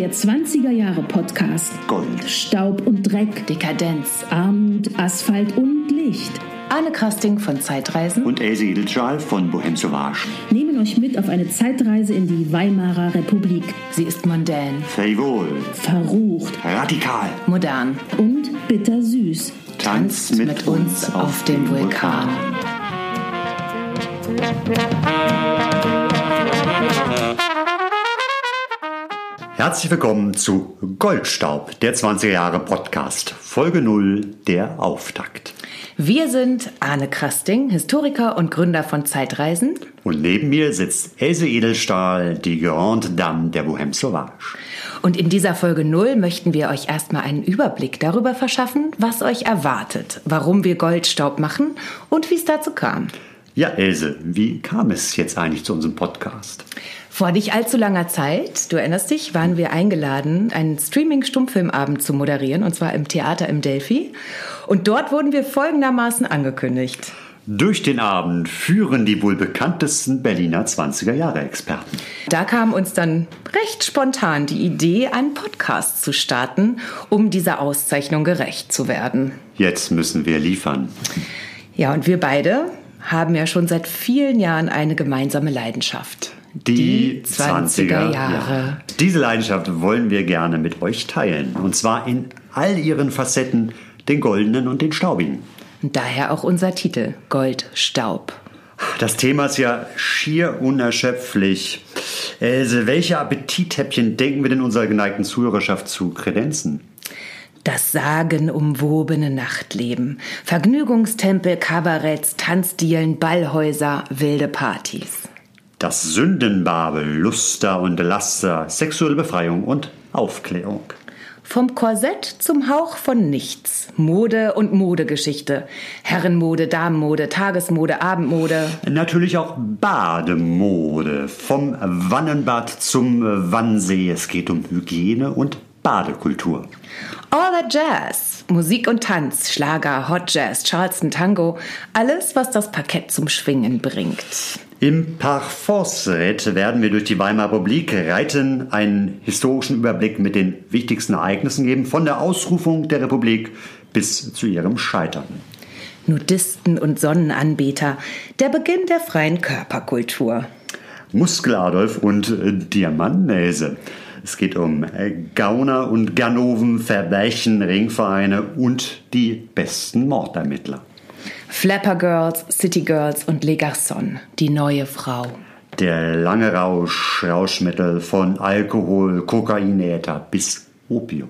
Der 20er Jahre Podcast. Gold. Staub und Dreck, Dekadenz. Armut, Asphalt und Licht. Arne Krasting von Zeitreisen. Und Else Edelschal von Bohem Sauvage. Nehmen euch mit auf eine Zeitreise in die Weimarer Republik. Sie ist mondän, Frivol. Verrucht Radikal. modern. und bittersüß. Tanzt mit, uns auf dem Vulkan. Herzlich willkommen zu Goldstaub, der 20er Jahre Podcast, Folge 0, der Auftakt. Wir sind Arne Krasting, Historiker und Gründer von Zeitreisen. Und neben mir sitzt Else Edelstahl, die Grande Dame der Bohème Sauvage. Und in dieser Folge 0 möchten wir euch erstmal einen Überblick darüber verschaffen, was euch erwartet, warum wir Goldstaub machen und wie es dazu kam. Ja, Else, wie kam es jetzt eigentlich zu unserem Podcast? Vor nicht allzu langer Zeit, du erinnerst dich, waren wir eingeladen, einen Streaming-Stummfilmabend zu moderieren, und zwar im Theater im Delphi. Und dort wurden wir folgendermaßen angekündigt. Durch den Abend führen die wohl bekanntesten Berliner 20er Jahre Experten. Da kam uns dann recht spontan die Idee, einen Podcast zu starten, um dieser Auszeichnung gerecht zu werden. Jetzt müssen wir liefern. Ja, und wir beide haben ja schon seit vielen Jahren eine gemeinsame Leidenschaft. Die, 20er, Jahre. Diese Leidenschaft wollen wir gerne mit euch teilen. Und zwar in all ihren Facetten, den goldenen und den staubigen. Und daher auch unser Titel Goldstaub. Das Thema ist ja schier unerschöpflich. Else, welche Appetithäppchen denken wir denn unserer geneigten Zuhörerschaft zu kredenzen? Das sagenumwobene Nachtleben. Vergnügungstempel, Kabaretts, Tanzdielen, Ballhäuser, wilde Partys. Das Sündenbabel, Luster und Laster, sexuelle Befreiung und Aufklärung. Vom Korsett zum Hauch von nichts. Mode und Modegeschichte. Herrenmode, Damenmode, Tagesmode, Abendmode. Natürlich auch Bademode. Vom Wannenbad zum Wannsee. Es geht um Hygiene und Badekultur. All that Jazz. Musik und Tanz, Schlager, Hot Jazz, Charleston Tango. Alles, was das Parkett zum Schwingen bringt. Im Parforce-Ritt werden wir durch die Weimarer Republik reiten, einen historischen Überblick mit den wichtigsten Ereignissen geben, von der Ausrufung der Republik bis zu ihrem Scheitern. Nudisten und Sonnenanbeter. Der Beginn der freien Körperkultur. Muskeladolf und Diamantnäse. Es geht um äh, Gauner und Ganoven, Verbrechen, Ringvereine und die besten Mordermittler. Flapper Girls, City Girls und Les Garçons. Die neue Frau. Der lange Rausch, Rauschmittel von Alkohol, Kokainäther bis Opium.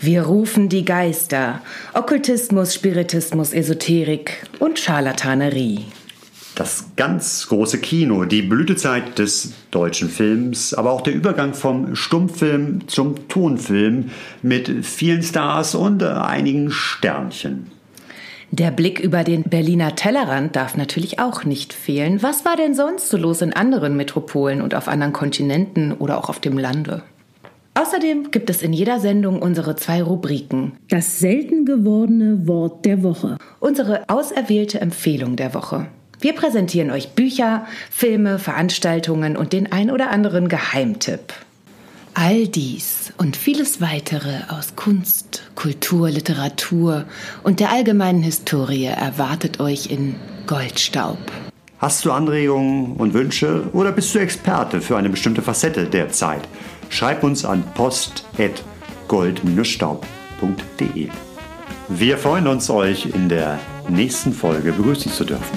Wir rufen die Geister. Okkultismus, Spiritismus, Esoterik und Scharlatanerie. Das ganz große Kino, die Blütezeit des deutschen Films, aber auch der Übergang vom Stummfilm zum Tonfilm mit vielen Stars und äh, einigen Sternchen. Der Blick über den Berliner Tellerrand darf natürlich auch nicht fehlen. Was war denn sonst so los in anderen Metropolen und auf anderen Kontinenten oder auch auf dem Lande? Außerdem gibt es in jeder Sendung unsere zwei Rubriken. Das selten gewordene Wort der Woche. Unsere auserwählte Empfehlung der Woche. Wir präsentieren euch Bücher, Filme, Veranstaltungen und den ein oder anderen Geheimtipp. All dies und vieles weitere aus Kunst, Kultur, Literatur und der allgemeinen Historie erwartet euch in Goldstaub. Hast du Anregungen und Wünsche oder bist du Experte für eine bestimmte Facette der Zeit? Schreib uns an post.gold-staub.de. Wir freuen uns, euch in der nächsten Folge begrüßen zu dürfen.